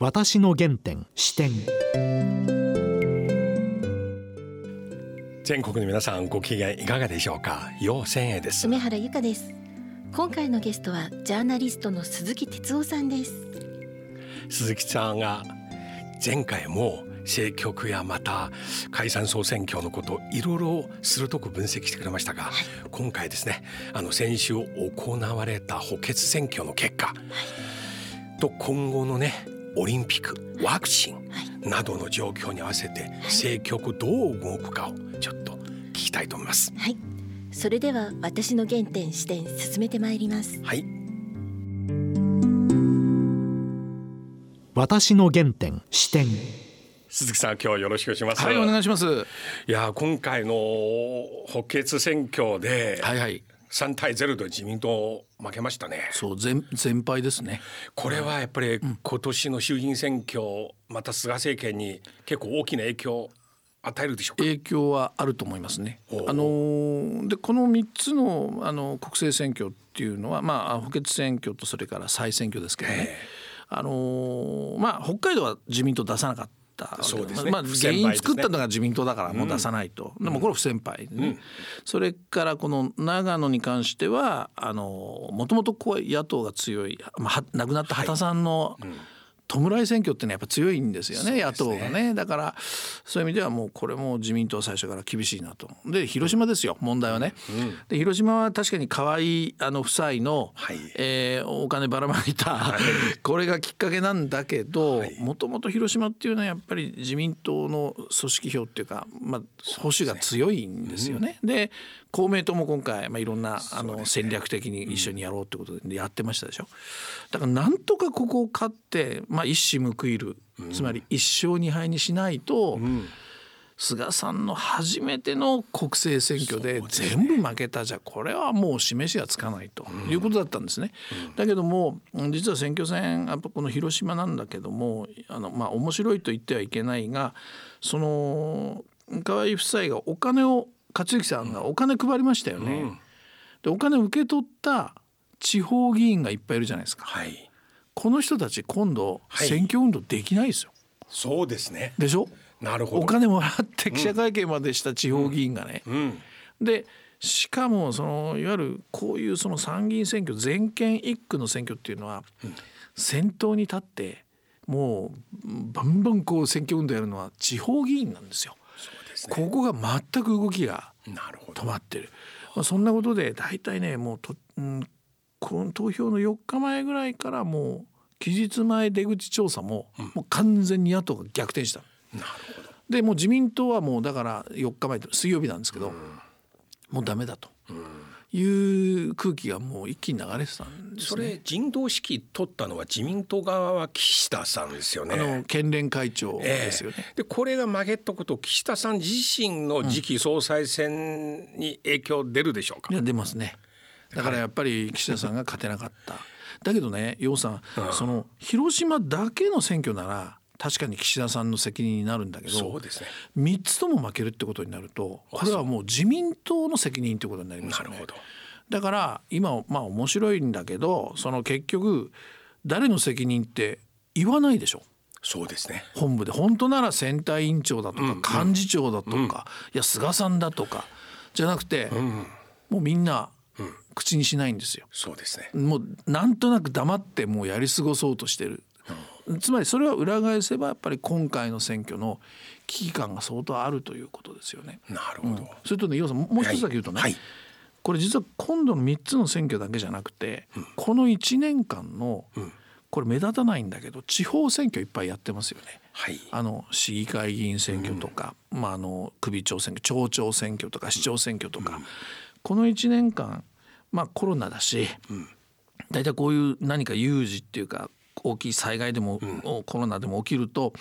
私の原点視点。全国の皆さんご機嫌いかがでしょうか？陽千恵です。梅原由香です。今回のゲストはジャーナリストの鈴木哲夫さんです。鈴木さんが前回も政局やまた解散総選挙のことをいろいろ鋭く分析してくれましたが、はい、今回ですねあの先週行われた補欠選挙の結果、はい、と今後のねオリンピックワクチンなどの状況に合わせて政局どう動くかをちょっと聞きたいと思います。はい、それでは私の原点視点進めてまいります。はい。私の原点視点。鈴木さん今日はよろしくお願いします。はいお願いします。いや今回の補欠選挙で、はいはい。3対0で自民党負けましたね。そう全全敗ですね。これはやっぱり今年の衆議院選挙、また菅政権に結構大きな影響与えるでしょう影響はあると思いますね。あのでこの3つのあの国政選挙っていうのは、まあ、補欠選挙とそれから再選挙ですけどね、あのまあ、北海道は自民党出さなかったったそうですね、まあ、原因作ったのが自民党だからもう出さないと、うん、でもこれ不先輩、ね、うん、それからこの長野に関してはもともと野党が強い、まあ、亡くなった畑さんの、はい。うん弔い選挙ってのはやっぱ強いんですよね、ね、野党がね。だからそういう意味ではもうこれも自民党最初から厳しいなと。で広島ですよ問題はね、うん、で広島は確かに河合あの夫妻の、はい、えー、お金ばらまいた、はい、これがきっかけなんだけどもともと広島っていうのはやっぱり自民党の組織票っていうか、まあ、保守が強いんですよね。で、ねうん公明党も今回、まあ、いろんなあの戦略的に一緒にやろうってことでやってましたでしょ。だからなんとかここを勝って、まあ、一矢報いる、つまり一勝二敗にしないと、菅さんの初めての国政選挙で全部負けたじゃこれはもう示しがつかないということだったんですね。だけども実は選挙戦やっぱこの広島なんだけどもあのまあ面白いと言ってはいけないがその河合夫妻がお金を克行さんがお金配りましたよね。うん、でお金受け取った地方議員がいっぱいいるじゃないですか。はい、この人たち今度選挙運動できないですよ。はい、そうですね。でしょ？なるほど。お金もらって記者会見までした地方議員がね。うんうん、でしかもそのいわゆるこういうその参議院選挙全県一区の選挙っていうのは、先頭に立ってもうバンバンこう選挙運動やるのは地方議員なんですよ。ね、ここが全く動きが止まってる。まあ、そんなことで大体ねもうと、うん、この投票の4日前ぐらいからもう期日前出口調査も、うん、もう完全に野党が逆転した。なるほど。でもう自民党はもうだから4日前水曜日なんですけど、うん、もうダメだと。いう空気がもう一気に流れてたんです、ね、それ人道指揮取ったのは自民党側は岸田さんですよね。あの県連会長ですよね。えー、でこれが曲げたこと岸田さん自身の次期総裁選に影響出るでしょうか。いや出ますね。だからやっぱり岸田さんが勝てなかった。だけどね楊さん、うん、その広島だけの選挙なら確かに岸田さんの責任になるんだけどそうです、ね、3つとも負けるってことになるとこれはもう自民党の責任ってことになりますよね。だから今まあ面白いんだけどその結局誰の責任って言わないでしょ。そうですね。本部で。本当なら選対委員長だとか、幹事長だとか、うん、いや菅さんだとかじゃなくて、うん、もうみんな口にしないんですよ。そうですね。もうなんとなく黙ってもうやり過ごそうとしてるつまりそれは裏返せばやっぱり今回の選挙の危機感が相当あるということですよね。なるほど、うん、それとね岩さんもう一つだけ言うとね、はい。はい、これ実は今度の3つの選挙だけじゃなくて、うん、この1年間の、うん、これ目立たないんだけど地方選挙いっぱいやってますよね。はい、あの市議会議員選挙とか、まあ、あの首長選挙町長選挙とか市長選挙とか、この1年間、まあ、コロナだし、大体こういう何か有事っていうか大きい災害でも、うん、コロナでも起きると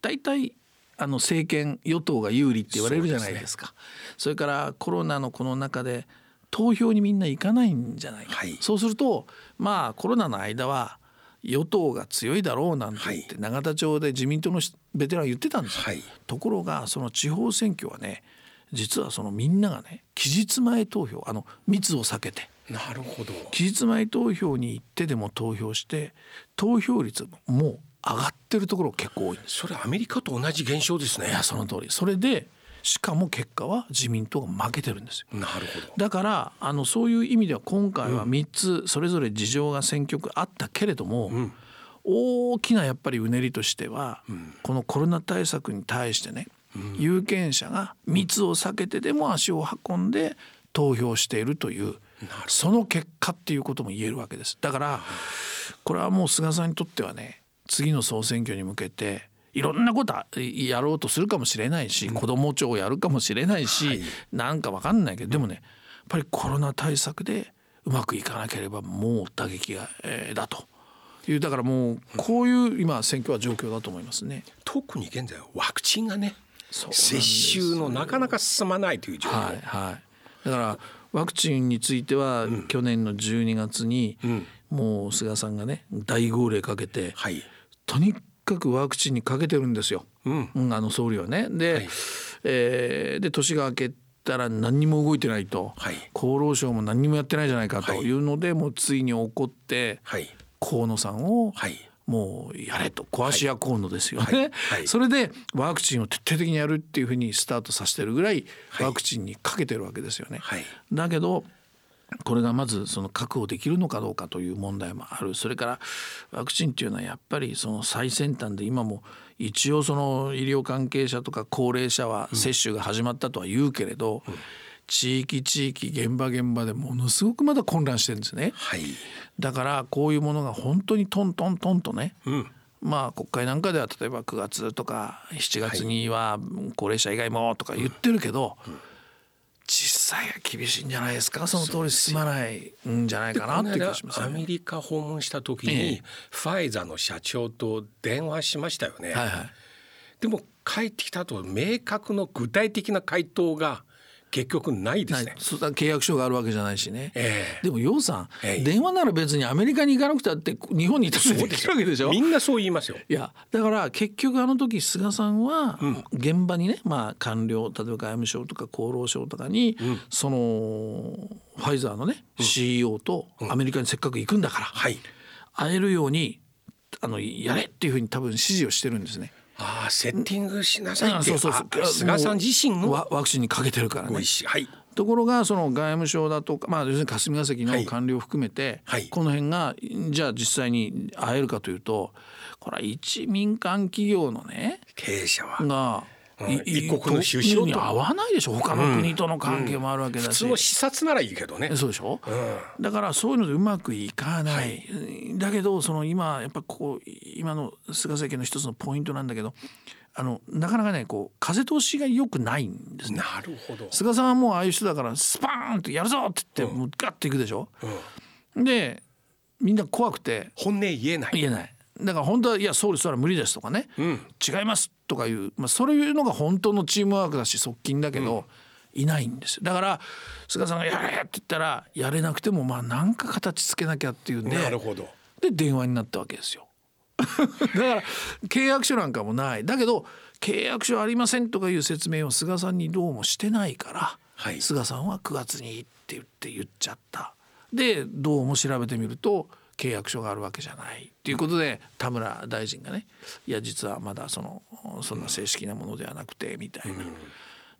大体あの政権与党が有利って言われるじゃないですか。そ、ね,、れからコロナのこの中で投票にみんな行かないんじゃないか、はい、そうするとまあコロナの間は与党が強いだろうなんて言って、永田町で自民党のベテラン言ってたんですよ、はい、ところがその地方選挙はね実はそのみんながね期日前投票あの密を避けてなるほど。期日前投票に行ってでも投票して投票率も上がってるところ結構多いんです。それアメリカと同じ現象ですね。いやその通り。それでしかも結果は自民党が負けてるんですよ。なるほど。だからあのそういう意味では今回は3つそれぞれ事情が選挙区あったけれども、大きなやっぱりうねりとしては、このコロナ対策に対してね、有権者が密を避けてでも足を運んで投票しているというその結果っていうことも言えるわけです。だからこれはもう菅さんにとってはね次の総選挙に向けていろんなことやろうとするかもしれないし、子ども庁をやるかもしれないし、なんか分かんないけどでもねやっぱりコロナ対策でうまくいかなければもう打撃が、えー、だというだからもうこういう今選挙は状況だと思いますね。特に現在はワクチンがね接種のなかなか進まないという状況、はいはい、だからワクチンについては、去年の12月に、もう菅さんがね大号令かけて、はい、とにかくワクチンにかけてるんですよ、うんあの総理はね。で,、はい。えーで年が明けたら何にも動いてないと、はい。厚労省も何にもやってないじゃないかとはい。いうので、もうついに怒って、はい。河野さんをはいもうやれと壊し屋河野ですよね、はい。はい。それでワクチンを徹底的にやるっていうふうにスタートさせてるぐらいはい。ワクチンにかけてるわけですよね。はい。だけどこれがまずその確保できるのかどうかという問題もある。それからワクチンっていうのはやっぱりその最先端で今も一応その医療関係者とか高齢者は接種が始まったとは言うけれど、地域地域現場現場でものすごくまだ混乱してるんですね。はい。だからこういうものが本当にトントントンとね、うん。まあ国会なんかでは例えば9月とか7月には高齢者以外もとか言ってるけど、実際は厳しいんじゃないですか？その通り進まないんじゃないかなって気がしますね。アメリカ訪問した時えにえ。ファイザーの社長と電話しましたよね、はいはい。でも帰ってきた後明確の具体的な回答が結局ないですね。契約書があるわけじゃないしね。ええ。でも楊さん、ええ。電話なら別にアメリカに行かなくたって日本にいたってできるわけでしょ？みんなそう言いますよ。いやだから結局あの時菅さんは現場にね、まあ官僚例えば外務省とか厚労省とかに、そのファイザーのね、CEO とアメリカにせっかく行くんだから、はい。会えるようにあのやれっていうふうに多分指示をしてるんですね。ああセッティングしなさいって、あそうそうそう。あ菅さん自身のワワクチンにかけてるからね。はい。ところがその外務省だとか、まあ、要するに霞が関の官僚を含めて、はい。この辺がじゃあ実際に会えるかというとこれは一民間企業のね経営者は。が、一国の首相と。に合わないでしょ他の国との関係もあるわけだし、普通の視察ならいいけどね。そうでしょ、だからそういうのでうまくいかない、だけどその今やっぱこう今の菅政権の一つのポイントなんだけどあのなかなかねこう風通しが良くないんですね。なるほど。菅さんはもうああいう人だからスパーンってやるぞって言って、もうガッていくでしょ？でみんな怖くて。本音言えない言えない。だから本当はいや総理それは無理ですとかね、違いますとかいう、まあ、そういうのが本当のチームワークだし側近だけど、いないんですだから菅さんが「やれ!」って言ったらやれなくてもまあなんか形つけなきゃっていうんでなるほどで電話になったわけですよ。だから契約書なんかもないだけど契約書ありませんとかいう説明を菅さんにどうもしてないから、はい菅さんは9月にって言って言っちゃった。でどうも調べてみると契約書があるわけじゃないっていうことで田村大臣がねいや実はまだそのそんな正式なものではなくてみたいな。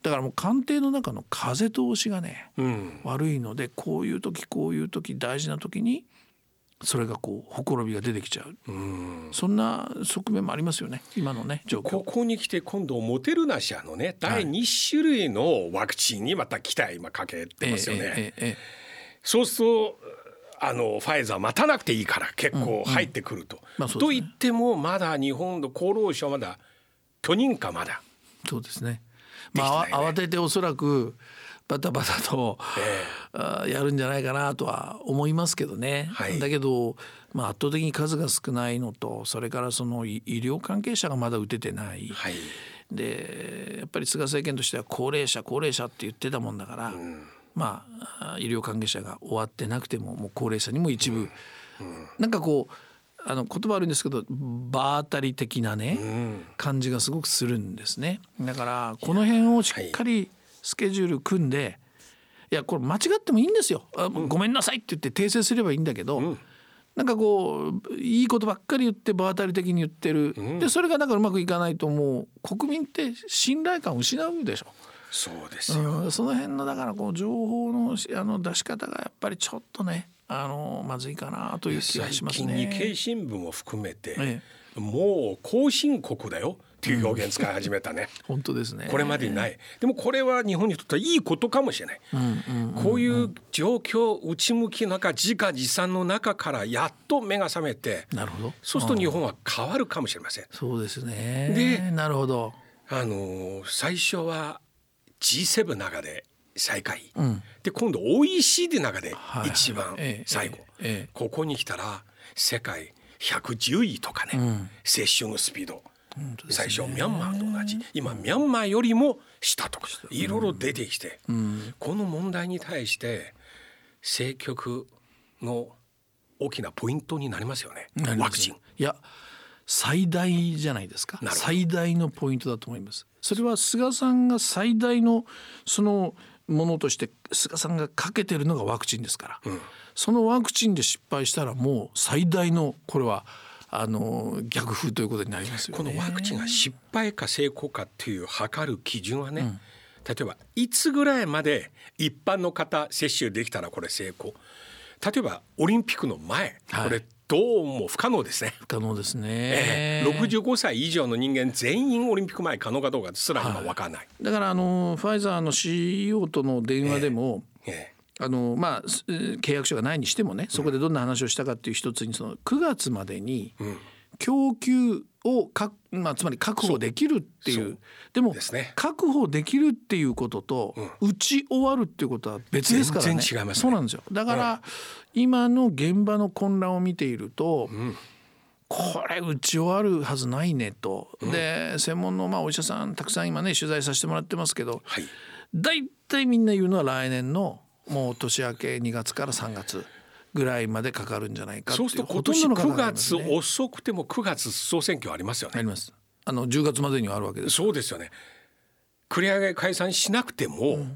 だからもう官邸の中の風通しがね、うん悪いのでこういう時こういう時大事な時にそれがこうほころびが出てきちゃう、そんな側面もありますよね今のね状況。ここに来て今度モテルナ社のね第2種類のワクチンにまた期待今かけてますよね。えええええそうするとあのファイザー待たなくていいから結構入ってくると。と言ってもまだ日本の厚労省はまだ許認可まだ。えそうですね。まあ、慌てておそらくバタバタと、あやるんじゃないかなとは思いますけどね。はいだけど、まあ、圧倒的に数が少ないのとそれからその医医療関係者がまだ打ててない。はい。でやっぱり菅政権としては高齢者高齢者って言ってたもんだから、まああ医療関係者が終わってなくてももう高齢者にも一部、なんかこうあの言葉悪いんですけど場当たり的なね、感じがすごくするんですね。だからこの辺をしっかりスケジュール組んで、い、やこれ間違ってもいいんですよ。あごめんなさいって言って訂正すればいいんだけど、なんかこういいことばっかり言って場当たり的に言ってる、うんでそれがだからうまくいかないともう国民って信頼感を失うでしょ。そうですよ、うん、その辺のだからこう情報のしあの出し方がやっぱりちょっとねあのまずいかなという気がします最近日経ね。新聞も含めて、えもう後進国だよっていう表現使い始めたね、本当ですね。これまでにないでもこれは日本にとってはいいことかもしれない、こういう状況内向きの中自家自産の中からやっと目が覚めてなるほど。そうすると日本は変わるかもしれません。そうですね。でなるほど。あの最初は G7 の中で最下位、うん。で今度 OECD の中ではい一番ええ最後、ええここに来たら世界110位とかね、ん。接種のスピード、ね。最初ミャンマーと同じ。今ミャンマーよりも下とかいろいろ出てきて、うん。この問題に対して政局の大きなポイントになりますよね。ワクチン。いや最大じゃないですか。最大のポイントだと思います。それは菅さんが最大のそのものとして菅さんがかけてるのがワクチンですから、そのワクチンで失敗したらもう最大のこれはあの逆風ということになりますよね。このワクチンが失敗か成功かっていう測る基準はね、例えばいつぐらいまで一般の方接種できたらこれ成功。例えばオリンピックの前、はい。これどうも不可能ですね。不可能ですね、ええ。65歳以上の人間全員オリンピック前可能かどうかすら今分からない。だからあのファイザーの CEO との電話でも、えあのまあす契約書がないにしてもねそこでどんな話をしたかっていう一つにその9月までにえうん供給をか、まあ、つまり確保できるっていそう。うでもね。確保できるっていうことと、打ち終わるっていうことは別ですからね。全然違いますね。そうなんですよ。だから、今の現場の混乱を見ていると、ん。これ打ち終わるはずないねと、で専門のまあお医者さんたくさん今ね取材させてもらってますけどはい。大体みんな言うのは来年のもう年明け2月から3月ぐらいまでかかるんじゃないかそいううすると今年ほとんどの方9があります月ね遅くても9月総選挙ありますよね。ありますあの10月までにはあるわけです。そうですよね。繰り上げ解散しなくても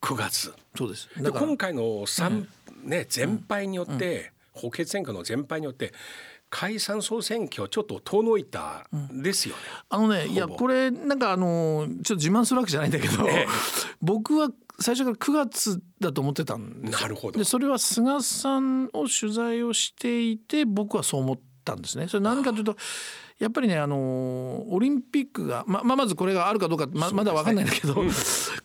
9月。そうです。で今回の三、ね全敗によって、補欠選挙の全敗によって解散総選挙ちょっと遠のいたですよね。あのねいやこれなんかあのちょっと自慢するわけじゃないんだけど、ええ。僕は最初から9月だと思ってたんですよ。なるほど。でそれは菅さんを取材をしていて僕はそう思ったんですね。それ何かというとやっぱりねあのオリンピックがままあまずこれがあるかどうかままだ分かんないんだけど、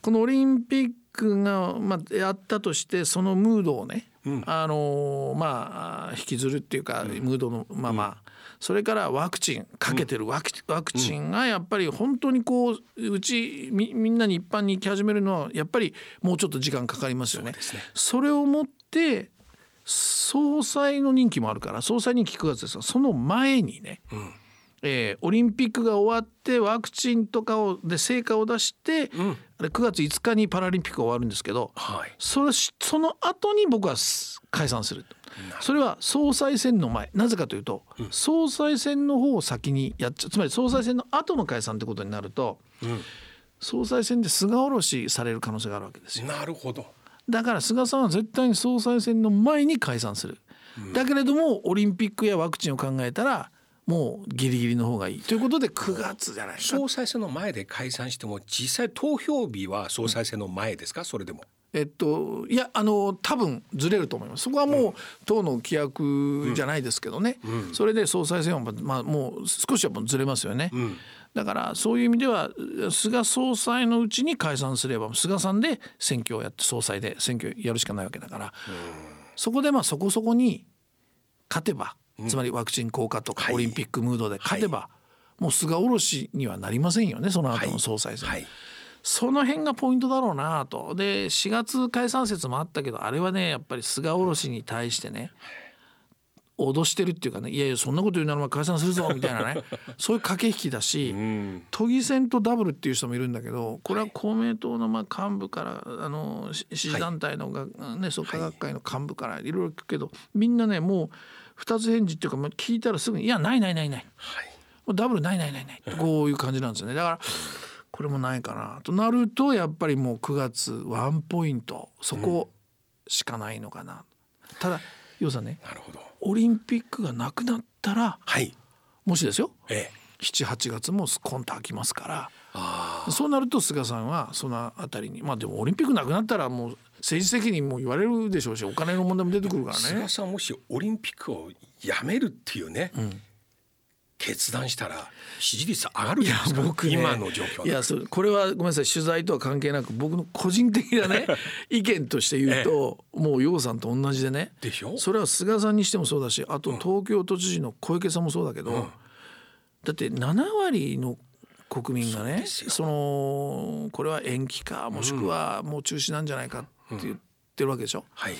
このオリンピックが、まあ、やったとしてそのムードをね、うん。あのまあ引きずるっていうか、ムードのまま、それからワクチンかけてるワク,、チンがやっぱり本当にこううちみみんなに一般に行き始めるのはやっぱりもうちょっと時間かかりますよね。ですね。それをもって総裁の任期もあるから総裁任期9月ですがその前にね、ん。えーオリンピックが終わってワクチンとかをで成果を出して、ん。あれ9月5日にパラリンピックが終わるんですけど、はい。それしその後に僕はす解散するそれは総裁選の前なぜかというと、総裁選の方を先にやっちゃう。つまり総裁選の後の解散ってことになるとうん。総裁選で菅下ろしされる可能性があるわけですよ。なるほど。だから菅さんは絶対に総裁選の前に解散する、だけれどもオリンピックやワクチンを考えたらもうギリギリの方がいい。ということで9月じゃないか。総裁選の前で解散しても実際投票日は総裁選の前ですか？それでも。えっといやあの多分ずれると思います。そこはもう党の規約じゃないですけどね、それで総裁選はままあもう少しはもうずれますよね、ん。だからそういう意味では菅総裁のうちに解散すれば菅さんで選挙をやって総裁で選挙やるしかないわけだから、そこでまあそこそこに勝てば、つまりワクチン効果とかはい。オリンピックムードで勝てば、もう菅下ろしにはなりませんよねその後の総裁選。はい。その辺がポイントだろうなと。で4月解散説もあったけどあれはねやっぱり菅下ろしに対してね脅してるっていうかねいやいやそんなこと言うなら解散するぞみたいなね そういう駆け引きだし、うん。都議選とダブルっていう人もいるんだけどこれは公明党のまあ幹部からあのし支持団体のが、ね、創価学会の幹部からいろいろ聞くけどみんなねもう二つ返事っていうかまあ聞いたらすぐに「いやないないないない」はい。もうダブルないないないないこういう感じなんですよね。だからこれもないかな。となるとやっぱりもう9月ワンポイント。そこしかないのかな、ただ要さんねなるほど。オリンピックがなくなったらはい。もしですよ。ええ。78月もスコンと空きますから。あそうなると菅さんはそのあたりにまあでもオリンピックなくなったらもう政治責任も言われるでしょうしお金の問題も出てくるからね。菅。さんもしオリンピックをやめるっていうね、決断したら支持率上がるじゃないですか。僕ね今の状況いやそうこれはごめんなさい。取材とは関係なく僕の個人的なね 意見として言うと、もう楊さんと同じでね。でしょ？それは菅さんにしてもそうだしあと東京都知事の小池さんもそうだけど、だって7割の国民がねそのこれは延期かもしくはもう中止なんじゃないかって言ってるわけでしょ？はい。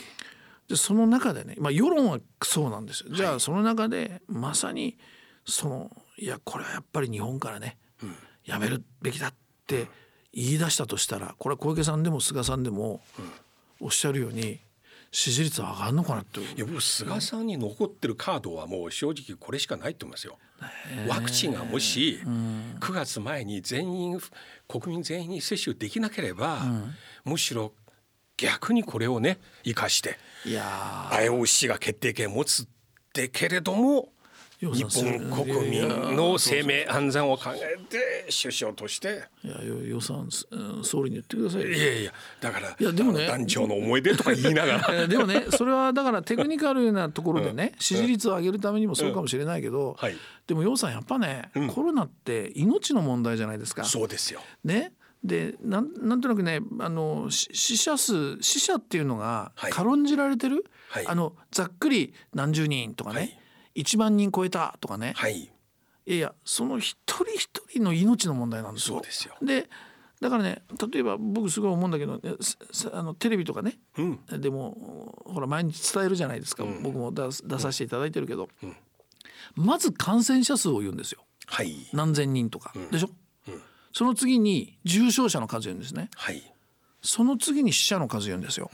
でその中でね、まあ、世論はそうなんですよ。じゃあその中でまさにそのいやこれはやっぱり日本からね、やめるべきだって言い出したとしたらこれは小池さんでも菅さんでもおっしゃるように支持率は上がるのかなっていや僕菅さんに残ってるカードはもう正直これしかないと思いますよ。ワクチンがもし9月前に全員国民全員に接種できなければ、むしろ逆にこれをね生かして IOC が決定権を持つってけれども要日本国民の生命安全を考えて首相として。いやよ予算うん総理に言ってくださいよ。いやいやだからいやでもね団長の思い出とか言いながら。え ーでもねそれはだからテクニカルなところでね支持率を上げるためにもそうかもしれないけど、はい。でも楊さんやっぱね、コロナって命の問題じゃないですか。そうですよ。ね。でなんなんとなくねあのし死者数死者っていうのがはい。軽んじられてる、はい。あのざっくり何十人とかね、はい1万人超えたとかね、はい。いやいやその一人一人の命の問題なんですよ。そうですよ。でだからね例えば僕すごい思うんだけどあのテレビとかね、うん。でもほら毎日伝えるじゃないですか、僕も出させていただいてるけど、まず感染者数を言うんですよ。はい。何千人とか、でしょ、その次に重症者の数言うんですね。はい。その次に死者の数言うんですよ、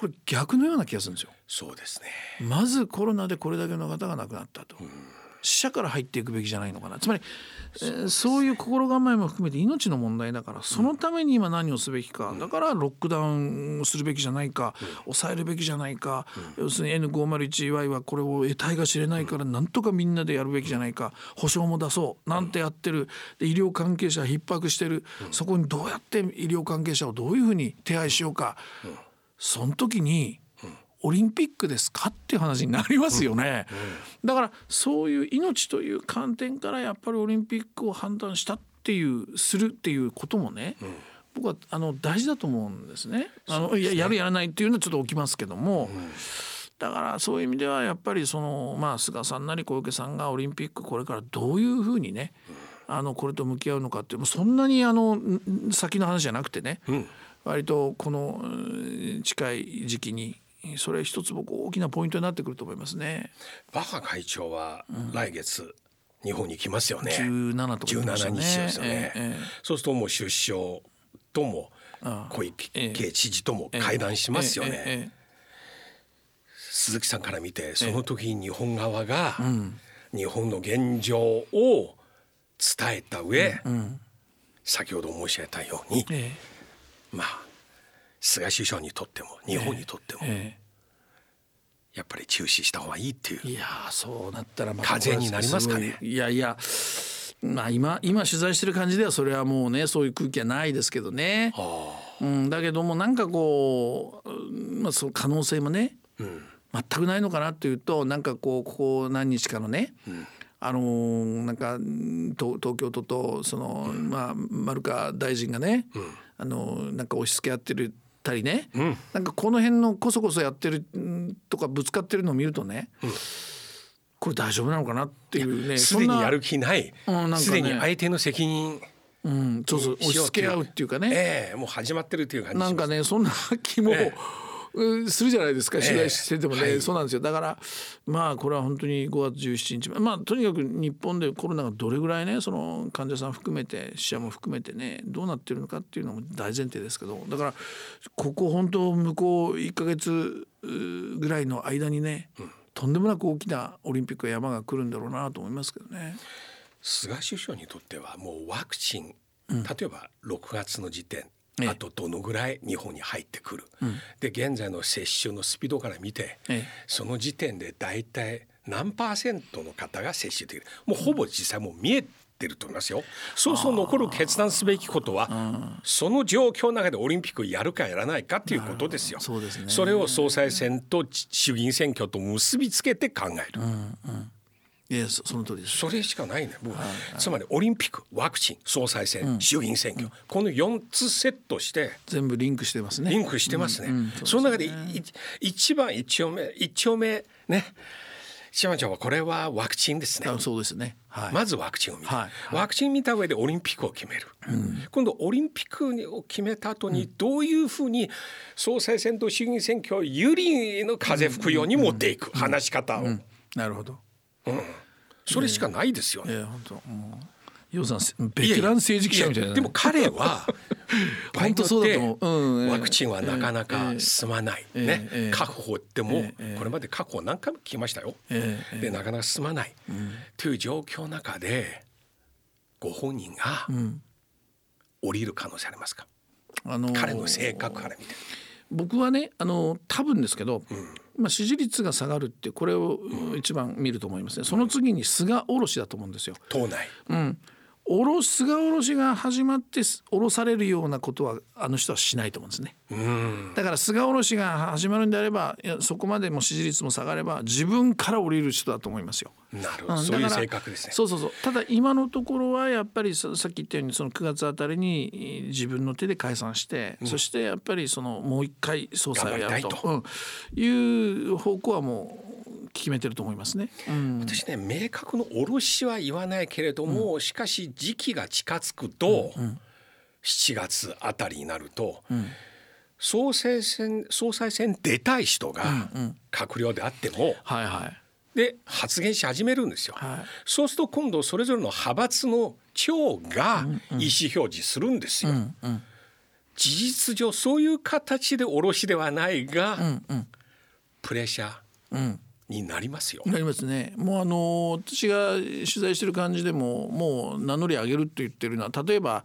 これ逆のような気がするんですよ。そうですね。まずコロナでこれだけの方が亡くなったと、死者から入っていくべきじゃないのかな。つまり、えーそういう心構えも含めて命の問題だからそのために今何をすべきか、だからロックダウンをするべきじゃないか、抑えるべきじゃないか、要するに N501Y はこれを得体が知れないからなんとかみんなでやるべきじゃないか保証も出そうなんてやってる。で医療関係者逼迫してる、そこにどうやって医療関係者をどういうふうに手配しようか、その時にオリンピックですか？っていう話になりますよね、だからそういう命という観点からやっぱりオリンピックを判断したっていうするっていうこともね、僕はあの大事だと思うんですね。あのいややるやらないっていうのはちょっと起きますけども、だからそういう意味ではやっぱりそのまあ菅さんなり小池さんがオリンピックこれからどういうふうにね、あのこれと向き合うのかっていうもうそんなにあのん先の話じゃなくてね、割とこのうん近い時期にそれ一つ僕大きなポイントになってくると思いますね。バッハ会長は来月日本に来ますよね。17とか言いました17ね日ですよね。ええええ。そうするともう首相とも小池知事とも会談しますよね。え鈴木さんから見てその時に日本側が日本の現状を伝えた上、先ほど申し上げたように、えまあ菅首相にとっても日本にとっても、ええ。やっぱり中止した方がいいっていうえいやーそうなったらまた風になりますかね。ごいいやいやまあ今今取材してる感じではそれはもうねそういう空気はないですけどね。うん、だけどもなんかこう、うんまあ、その可能性もね、全くないのかなっていうとなんかこうここ何日かのね、あのーなんかうん東東京都とその、まあ丸川大臣がね、あのーなんか押し付け合ってるたりね、なんかこの辺のこそこそやってるうんとかぶつかってるのを見るとね、これ大丈夫なのかなっていうね。すでにやる気ない。すで、に相手の責任うん、そうそう押し付け合うっていうかね。ええもう始まってるという感じなんかねそんな気も、えうんするじゃないですか。取材しててもね、はい。そうなんですよ。だからまあこれは本当に5月17日。まあとにかく日本でコロナがどれぐらいねその患者さん含めて死者も含めてねどうなってるのかっていうのも大前提ですけど。だからここ本当向こう1ヶ月うぐらいの間にね、とんでもなく大きなオリンピックや山が来るんだろうなと思いますけどね。菅首相にとってはもうワクチン、例えば6月の時点ええ。あとどのぐらい日本に入ってくる、で現在の接種のスピードから見て、ええ。その時点で大体何パーセントの方が接種できる。もうほぼ実際もう見えてると思いますよ。そうそう残る決断すべきことは、その状況の中でオリンピックやるかやらないかっていうことですよ。そうですね。それを総裁選と衆議院選挙と結びつけて考える。いやそその通りです。それしかないね、僕つまりオリンピックワクチン総裁選、衆議院選挙、この4つセットして全部リンクしてますね。リンクしてますね。その中でい一番一丁目一丁目ね一番長はこれはワクチンですね。あそうですね。はい、まずワクチンを見て、はいワクチン見た上でオリンピックを決める、今度オリンピックを決めた後にどういうふうに総裁選と衆議院選挙を有利の風吹くように持っていく、話し方を、なるほどそれしかないですよね。いや本当もうヨウさんベテラン政治記者みたいな。でも彼は 本当そうだと思う。うんええ。ワクチンはなかなか進まない、ええね、ええ。確保っても、ええこれまで確保何回も聞きましたよ、ええでなかなか進まない、という状況の中でご本人が降りる可能性ありますか、あのー彼の性格から見て。僕はねあの多分ですけど、まあ、支持率が下がるってこれを一番見ると思いますね。その次に菅おろしだと思うんですよ。党内、おろし菅おろしが始まっておろされるようなことはあの人はしないと思うんですね。だから菅おろしが始まるんであればそこまでも支持率も下がれば自分から降りる人だと思いますよ。なるほど、んそういう性格ですね。そうそうそう。ただ今のところはやっぱりささっき言ったようにその9月あたりにえー自分の手で解散して、そしてやっぱりそのもう一回総裁をやると。頑うん、いう方向はもう決めてると思いますね。うん。私ね明確の卸しは言わないけれども、しかし時期が近づくと、7月あたりになると、総裁選総裁選出たい人が閣僚であっても、はいはい。で発言し始めるんですよ、はい。そうすると今度それぞれの派閥の長が意思表示するんですよ、事実上そういう形で卸しではないが、プレッシャーになりますよ、なりますね。もうあの私が取材してる感じでももう名乗り上げるって言ってるのは例えば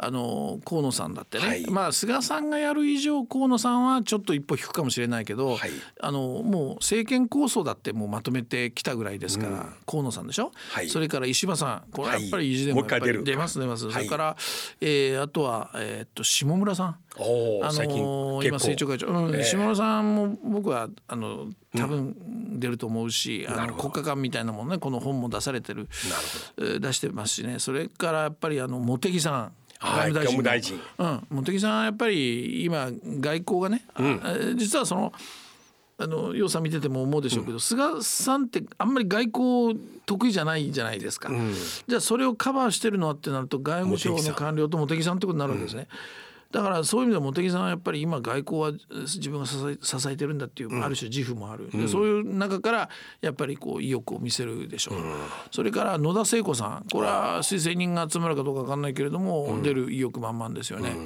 あの河野さんだってね、はい。まあ菅さんがやる以上河野さんはちょっと一歩引くかもしれないけど、はい。あのもう政権構想だってもうまとめてきたぐらいですから、河野さんでしょ、はい。それから石破さんこれはやっぱりはい意地でも出ます出ます、はい。それから、えーあとは、えーっと下村さん。あのー今政調会長、うんええ。下村さんも僕はあの多分出ると思うし、あのなるほど。国家間みたいなものねこの本も出されてる。出してますしね。それからやっぱりあの茂木さん。はい外務大臣うん、茂木さんはやっぱり今外交がね、あえー実はそのあの楊さん見てても思うでしょうけど、菅さんってあんまり外交得意じゃないじゃないですか、じゃあそれをカバーしてるのはってなると外務省の官僚と茂木さんってことになるわけですね。だからそういう意味では茂木さんはやっぱり今外交はえー自分が支え支えてるんだっていう、ある種自負もある、でそういう中からやっぱりこう意欲を見せるでしょう、それから野田聖子さん。これは推薦人が集まるかどうか分かんないけれども、出る意欲満々ですよね。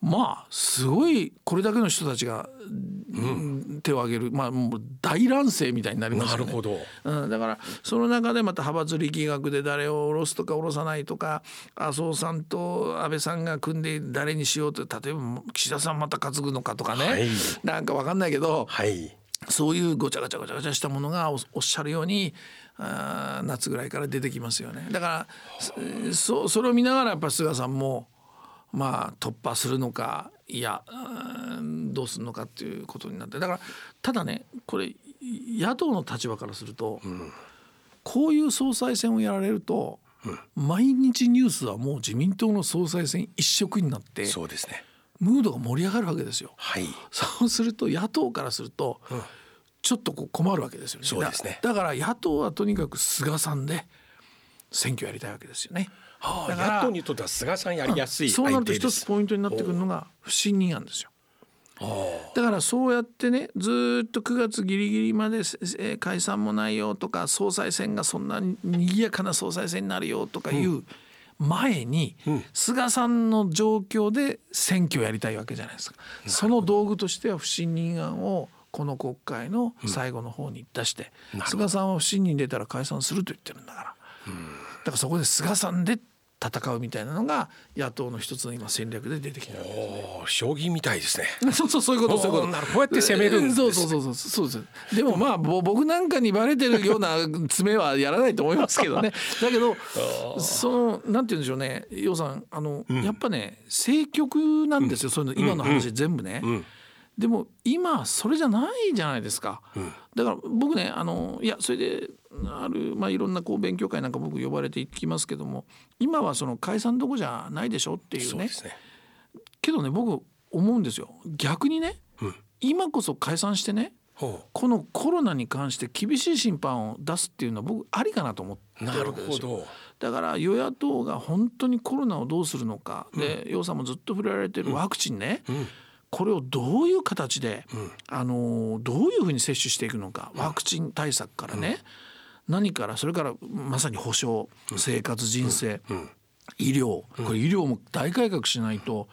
まあすごいこれだけの人たちが、手を挙げるまあもう大乱世みたいになりますよね。なるほど。うん、だからその中でまた派閥力学で誰を下ろすとか下ろさないとか麻生さんと安倍さんが組んで誰にしようと例えば岸田さんまた担ぐのかとかね、はい。なんか分かんないけどはい。そういうごちゃごちゃごちゃごちゃしたものがおおっしゃるようにあー夏ぐらいから出てきますよね。だからそそれを見ながらやっぱり菅さんもまあ突破するのかいやどうするのかっていうことになってだからただねこれ野党の立場からすると、こういう総裁選をやられると、毎日ニュースはもう自民党の総裁選一色になってそうですねムードが盛り上がるわけですよ。はいそうすると野党からすると、ちょっとこう困るわけですよね。そうですねだだから野党はとにかく菅さんで選挙やりたいわけですよね。はあだから野党にとっては菅さんやりやすいそうなると一つポイントになってくるのが不信任案ですよ。だからそうやってねずーっと9月ギリギリまでせえー解散もないよとか総裁選がそんなに賑やかな総裁選になるよとかいう前に、菅さんの状況で選挙やりたいわけじゃないですか。その道具としては不信任案をこの国会の最後の方に出して、菅さんは不信任出たら解散すると言ってるんだから。だからそこで菅さんでっ戦うみたいなのが野党の一つの今戦略で出てきてるわけですおー将棋みたいですね。そうそうそういうことそういうこと。なるこうやって攻めるんですそうそうそうそうそう。ですでもまあぼ僕なんかにバレてるような詰めはやらないと思いますけどね。だけどそのなんて言うんでしょうね。洋さんあの、やっぱね政局なんですよ、そういうの今の話全部ね、んでも今それじゃないじゃないですか、だから僕ねあのいやそれである、まあ、いろんなこう勉強会なんか僕呼ばれていきますけども今はその解散どこじゃないでしょっていうね。そうですね。けどね僕思うんですよ。逆にね、今こそ解散してねほこのコロナに関して厳しい審判を出すっていうのは僕ありかなと思ってるるわけですよ。ほど。だから与野党が本当にコロナをどうするのか、で楊さんもずっと触れられてるワクチンね、これをどういう形で、あのどういうふうに接種していくのかワクチン対策からね、何からそれからまさに保障生活人生、医療。これ医療も大改革しないと、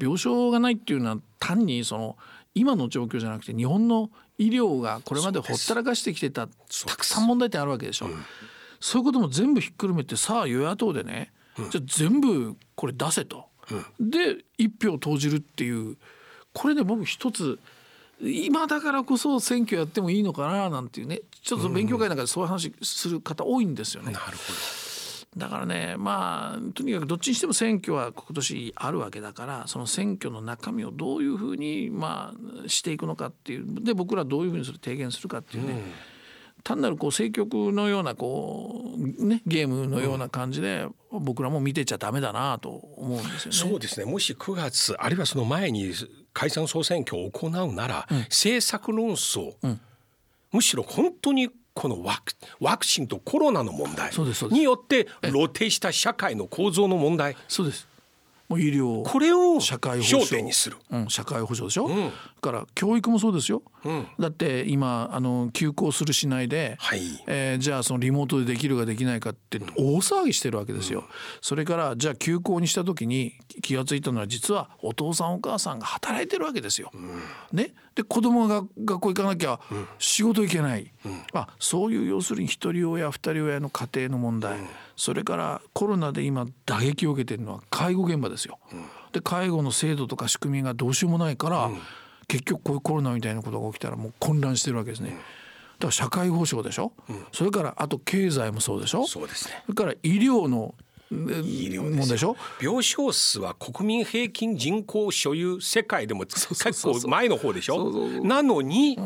病床がないっていうのは単にその今の状況じゃなくて日本の医療がこれまでほったらかしてきてたたくさん問題点あるわけでしょ。そういうことも全部ひっくるめてさあ与野党でね、じゃあ全部これ出せと、で一票投じるっていうこれで僕一つ今だからこそ選挙やってもいいのかななんていうねちょっと勉強会なんかでそういう話する方多いんですよね。なるほだからねまあとにかくどっちにしても選挙は今年あるわけだからその選挙の中身をどういうふうにまあしていくのかっていうで僕らどういうふうにそれ提言するかっていうね、単なるこう政局のようなこうねゲームのような感じで僕らも見てちゃダメだなと思うんですよね。そうですね。もし9月あるいはその前に解散総選挙を行うなら、政策論争、むしろ本当にこのワクワクチンとコロナの問題によって露呈した社会の構造の問題そうですもう医療これを社会保障焦点にする。うん、社会保障でしょ、だから教育もそうですよ、だって今あの休校するしないで、はい。えーじゃあそのリモートでできるかできないかって大騒ぎしてるわけですよ、それからじゃあ休校にした時に気が付いたのは実はお父さんお母さんが働いてるわけですよ。ね、で子供が学校行かなきゃ仕事行けない、あそういう要するに一人親二人親の家庭の問題、それからコロナで今打撃を受けてるのは介護現場ですよ。で介護の制度とか仕組みがどうしようもないから、結局こういうコロナみたいなことが起きたらもう混乱してるわけですね。だから社会保障でしょ、それからあと経済もそうでしょ？そうですね。それから医療の医療もんでしょ？病床数は国民平均人口所有世界でもそう結そうそう。構前の方でしょ？そうそうそう。なのに、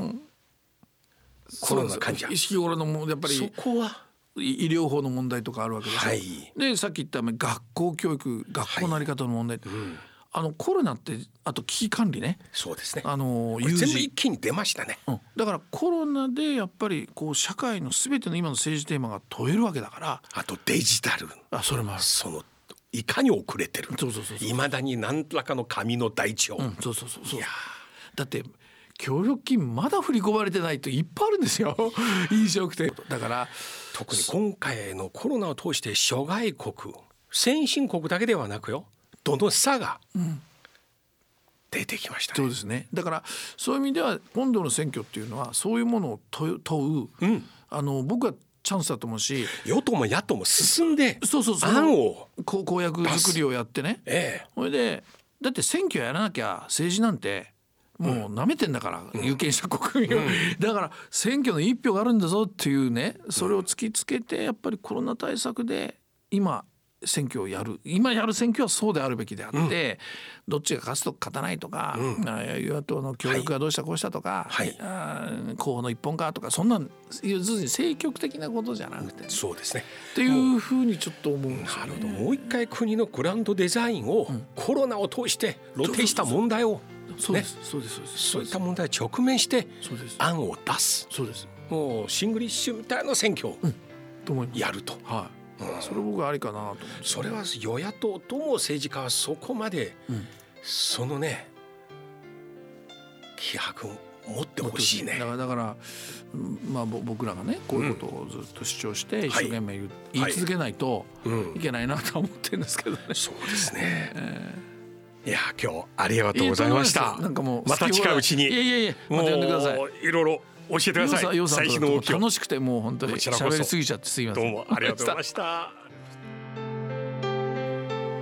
コロナ患者。意識頃のやっぱそりこは？医療法の問題とかあるわけでしょ、はい。でさっき言った学校教育学校のあり方の問題、あのコロナってあと危機管理ね。そうですね。あの全部一気に出ましたね、うん、だからコロナでやっぱりこう社会の全ての今の政治テーマが問えるわけだから。あとデジタル。あそれもある。そのいかに遅れてるそうそうそうそう。いまだに何らかの紙の台帳、うん、そうそうそうそう。いやだって協力金まだ振り込まれてないといっぱいあるんですよ。飲食店。だから特に今回のコロナを通して諸外国先進国だけではなくよどの差が出てきましたね。そうですね。だからそういう意味では今度の選挙っていうのはそういうものを問う問う、あの僕はチャンスだと思うし与党も野党も進んでそうそうそう。案を公約作りをやってね。ええ。それでだって選挙やらなきゃ政治なんてもう舐めてんだから、有権者国民を、だから選挙の一票があるんだぞっていうねそれを突きつけてやっぱりコロナ対策で今選挙をやる。今やる選挙はそうであるべきであって、どっちが勝つとか勝たないとか、あ与野党の協力がどうしたこうしたとか、はい。あー候補の一本化とかそんなん要するに政局的なことじゃなくて、っそうですね。ていうふうにちょっと思うんですよなるほど。もう一回国のグランドデザインをコロナを通して露呈した問題をそうです、そうです。そういった問題に直面して案を出す。そうです。もうシングリッシュみたいな選挙をやると、はい、それ僕はありかなとそれは与野党とも政治家はそこまで、そのね気迫を持ってほしいね。だからだからうんまあぼ僕らがねこういうことをずっと主張して一生懸命言,、言い続けないとうん。いけないなとは思ってるんですけどね。そうですね、いや今日ありがとうございました。なんかもうまた近いうちに。いやいやいやまた呼んでください。もういろいろ教えてください。最新の動き楽しくてもう本当に喋りすぎちゃってすいません。どうもありがとうございました。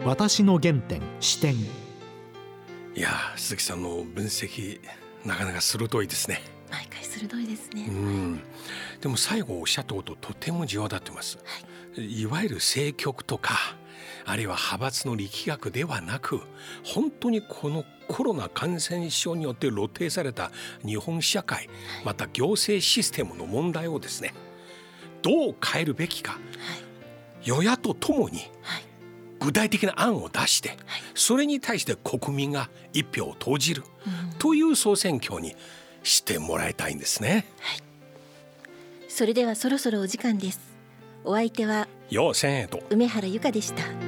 私の原点視点いやー鈴木さんの分析なかなか鋭いですね。毎回鋭いですね、うん。でも最後おっしゃったこととても際立ってます、い、わゆる政局とかあるいは派閥の力学ではなく本当にこのコロナ感染症によって露呈された日本社会また行政システムの問題をですねどう変えるべきかはい。与野党ともにはい。具体的な案を出してそれに対して国民が一票を投じるという総選挙にしてもらいたいんですね。それではそろそろお時間です。お相手はよう千円と。梅原由香でした